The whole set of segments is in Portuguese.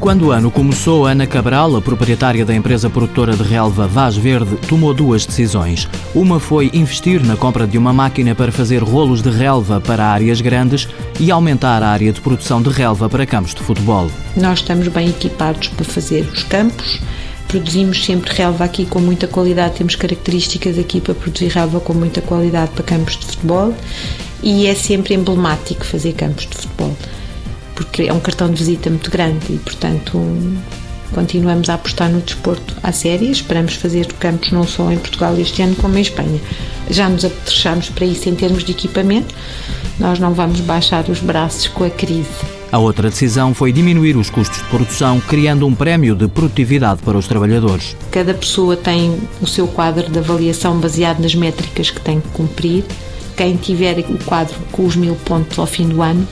Quando o ano começou, Ana Cabral, a proprietária da empresa produtora de relva Vaz Verde, tomou duas decisões. Uma foi investir na compra de uma máquina para fazer rolos de relva para áreas grandes e aumentar a área de produção de relva para campos de futebol. Nós estamos bem equipados para fazer os campos. Produzimos sempre relva aqui com muita qualidade, temos características aqui para produzir relva com muita qualidade para campos de futebol e é sempre emblemático fazer campos de futebol porque é um cartão de visita muito grande e, portanto, continuamos a apostar no desporto à série. Esperamos fazer campos não só em Portugal este ano, como em Espanha. Já nos apetrechamos para isso em termos de equipamento. Nós não vamos baixar os braços com a crise. A outra decisão foi diminuir os custos de produção, criando um prémio de produtividade para os trabalhadores. Cada pessoa tem o seu quadro de avaliação baseado nas métricas que tem que cumprir. Quem tiver o quadro com os mil pontos ao fim do ano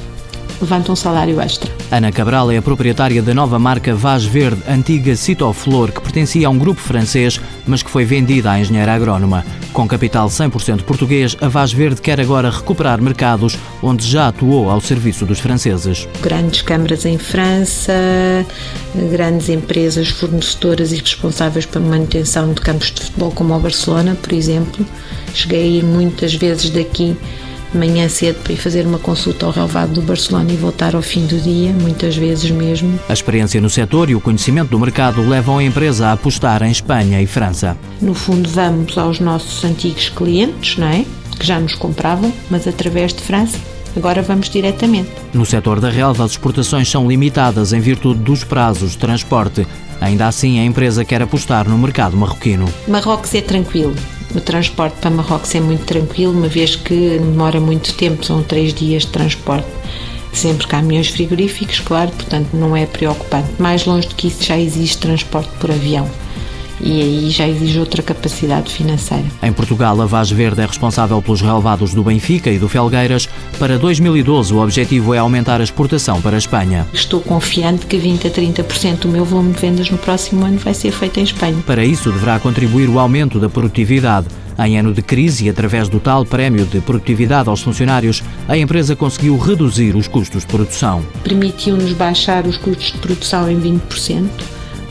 levanta um salário extra. Ana Cabral é a proprietária da nova marca Vaz Verde, antiga Citoflor, que pertencia a um grupo francês, mas que foi vendida à engenheira agrónoma. Com capital 100% português, a Vaz Verde quer agora recuperar mercados onde já atuou ao serviço dos franceses. Grandes câmaras em França, grandes empresas fornecedoras e responsáveis pela manutenção de campos de futebol, como o Barcelona, por exemplo. Cheguei a ir muitas vezes daqui de manhã cedo para ir fazer uma consulta ao relevado do Barcelona e voltar ao fim do dia, muitas vezes mesmo. A experiência no setor e o conhecimento do mercado levam a empresa a apostar em Espanha e França. No fundo, vamos aos nossos antigos clientes, não é? Que já nos compravam, mas através de França. Agora vamos diretamente. No setor da relva, as exportações são limitadas em virtude dos prazos de transporte. Ainda assim, a empresa quer apostar no mercado marroquino. Marrocos é tranquilo. O transporte para Marrocos é muito tranquilo, uma vez que demora muito tempo, são três dias de transporte. Sempre caminhões frigoríficos, claro, portanto não é preocupante. Mais longe do que isso já existe transporte por avião e aí já exige outra capacidade financeira. Em Portugal, a Vaz Verde é responsável pelos relevados do Benfica e do Felgueiras. Para 2012, o objetivo é aumentar a exportação para a Espanha. Estou confiante que 20 a 30% do meu volume de vendas no próximo ano vai ser feito em Espanha. Para isso, deverá contribuir o aumento da produtividade. Em ano de crise, através do tal prémio de produtividade aos funcionários, a empresa conseguiu reduzir os custos de produção. Permitiu-nos baixar os custos de produção em 20%.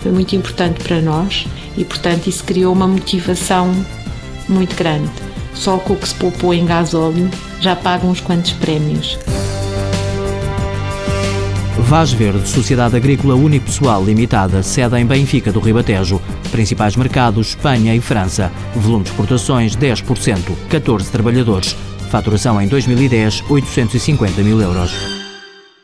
Foi muito importante para nós e, portanto, isso criou uma motivação muito grande. Só com o que se poupou em gasóleo já paga uns quantos prémios. Vaz Verde, Sociedade Agrícola Unipessoal Limitada, sede em Benfica do Ribatejo. Principais mercados, Espanha e França. Volume de exportações 10%, 14 trabalhadores. Faturação em 2010, 850 mil euros.